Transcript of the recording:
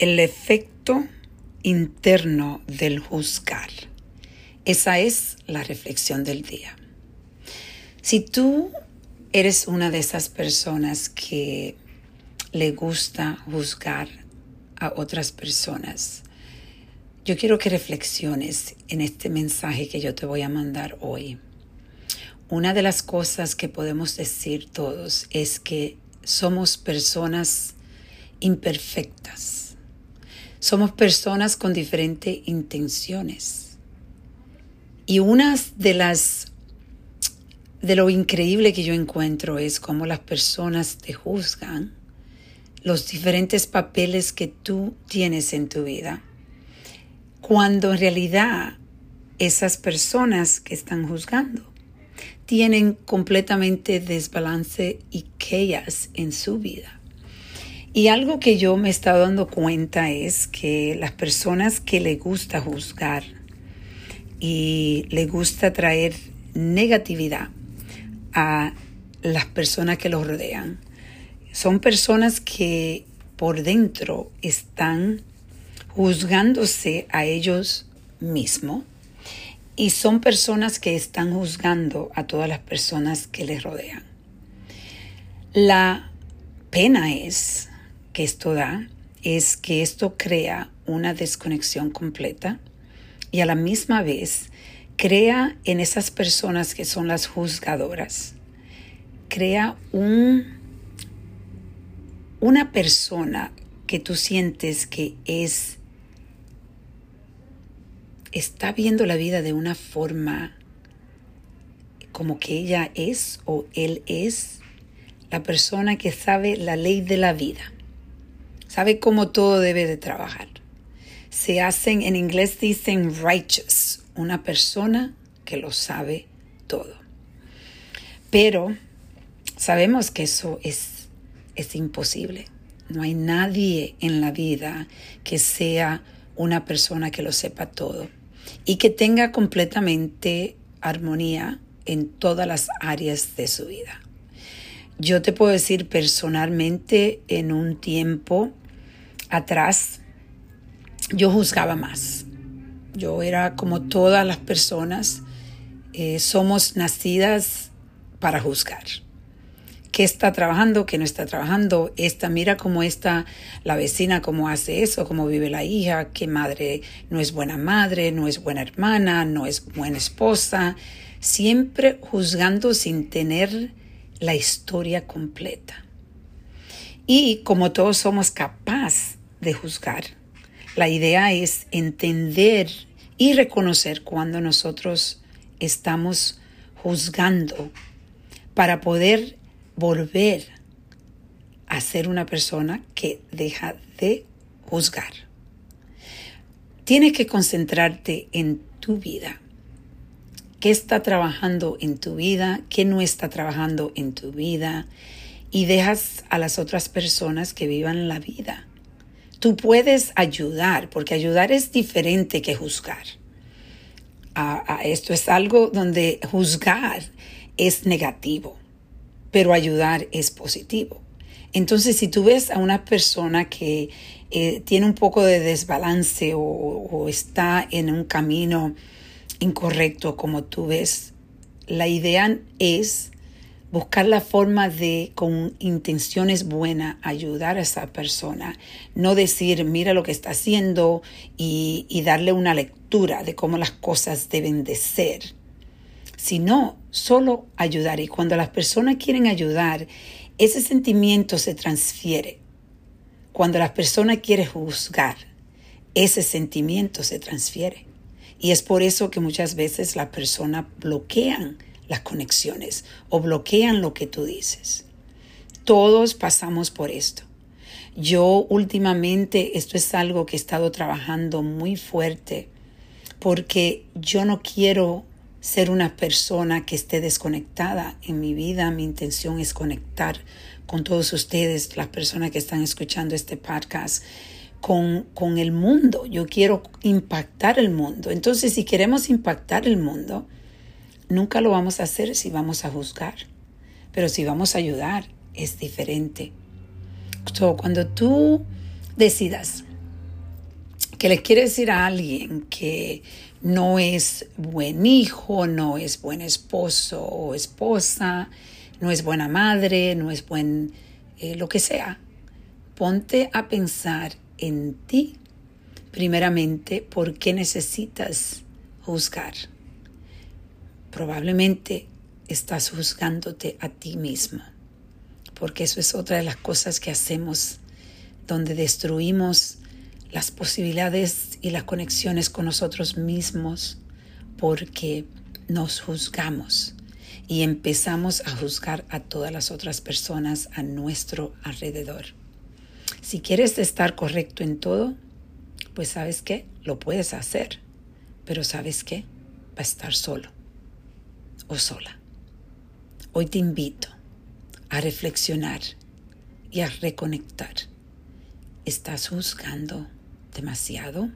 el efecto interno del juzgar. Esa es la reflexión del día. Si tú eres una de esas personas que le gusta juzgar a otras personas, yo quiero que reflexiones en este mensaje que yo te voy a mandar hoy. Una de las cosas que podemos decir todos es que somos personas imperfectas. Somos personas con diferentes intenciones. Y una de las de lo increíble que yo encuentro es cómo las personas te juzgan los diferentes papeles que tú tienes en tu vida, cuando en realidad esas personas que están juzgando tienen completamente desbalance y chaos en su vida. Y algo que yo me he estado dando cuenta es que las personas que le gusta juzgar y le gusta traer negatividad a las personas que los rodean, son personas que por dentro están juzgándose a ellos mismos y son personas que están juzgando a todas las personas que les rodean. La pena es que esto da, es que esto crea una desconexión completa y a la misma vez crea en esas personas que son las juzgadoras, crea un, una persona que tú sientes que es está viendo la vida de una forma como que ella es o él es la persona que sabe la ley de la vida, sabe cómo todo debe de trabajar. Se hacen, en inglés dicen righteous, una persona que lo sabe todo. Pero sabemos que eso es, es imposible. No hay nadie en la vida que sea una persona que lo sepa todo y que tenga completamente armonía en todas las áreas de su vida. Yo te puedo decir personalmente, en un tiempo atrás, yo juzgaba más. Yo era como todas las personas, eh, somos nacidas para juzgar qué está trabajando, qué no está trabajando, esta, mira cómo está la vecina, cómo hace eso, cómo vive la hija, qué madre no es buena madre, no es buena hermana, no es buena esposa, siempre juzgando sin tener la historia completa. Y como todos somos capaces de juzgar, la idea es entender y reconocer cuando nosotros estamos juzgando para poder volver a ser una persona que deja de juzgar. Tienes que concentrarte en tu vida. ¿Qué está trabajando en tu vida? ¿Qué no está trabajando en tu vida? Y dejas a las otras personas que vivan la vida. Tú puedes ayudar, porque ayudar es diferente que juzgar. esto es algo donde juzgar es negativo pero ayudar es positivo. Entonces, si tú ves a una persona que eh, tiene un poco de desbalance o, está en un camino incorrecto como tú ves, la idea es buscar la forma de, con intenciones buenas, ayudar a esa persona. No decir, mira lo que está haciendo y, darle una lectura de cómo las cosas deben de ser sino solo ayudar. Y cuando las personas quieren ayudar, ese sentimiento se transfiere. Cuando las personas quieren juzgar, ese sentimiento se transfiere. Y es por eso que muchas veces las personas bloquean las conexiones o bloquean lo que tú dices. Todos pasamos por esto. Yo últimamente, esto es algo que he estado trabajando muy fuerte porque yo no quiero ser una persona que esté desconectada en mi vida. Mi intención es conectar con todos ustedes, las personas que están escuchando este podcast, con, con el mundo. Yo quiero impactar el mundo. Entonces, si queremos impactar el mundo, nunca lo vamos a hacer si vamos a juzgar. Pero si vamos a ayudar, es diferente. cuando tú decidas que le quiere decir a alguien que no es buen hijo, no es buen esposo o esposa, no es buena madre, no es buen eh, lo que sea. Ponte a pensar en ti, primeramente, por qué necesitas juzgar. Probablemente estás juzgándote a ti mismo, porque eso es otra de las cosas que hacemos, donde destruimos las posibilidades y las conexiones con nosotros mismos, porque nos juzgamos y empezamos a juzgar a todas las otras personas a nuestro alrededor. Si quieres estar correcto en todo, pues sabes qué, lo puedes hacer, pero sabes qué, va a estar solo o sola. Hoy te invito a reflexionar y a reconectar. ¿Estás juzgando demasiado?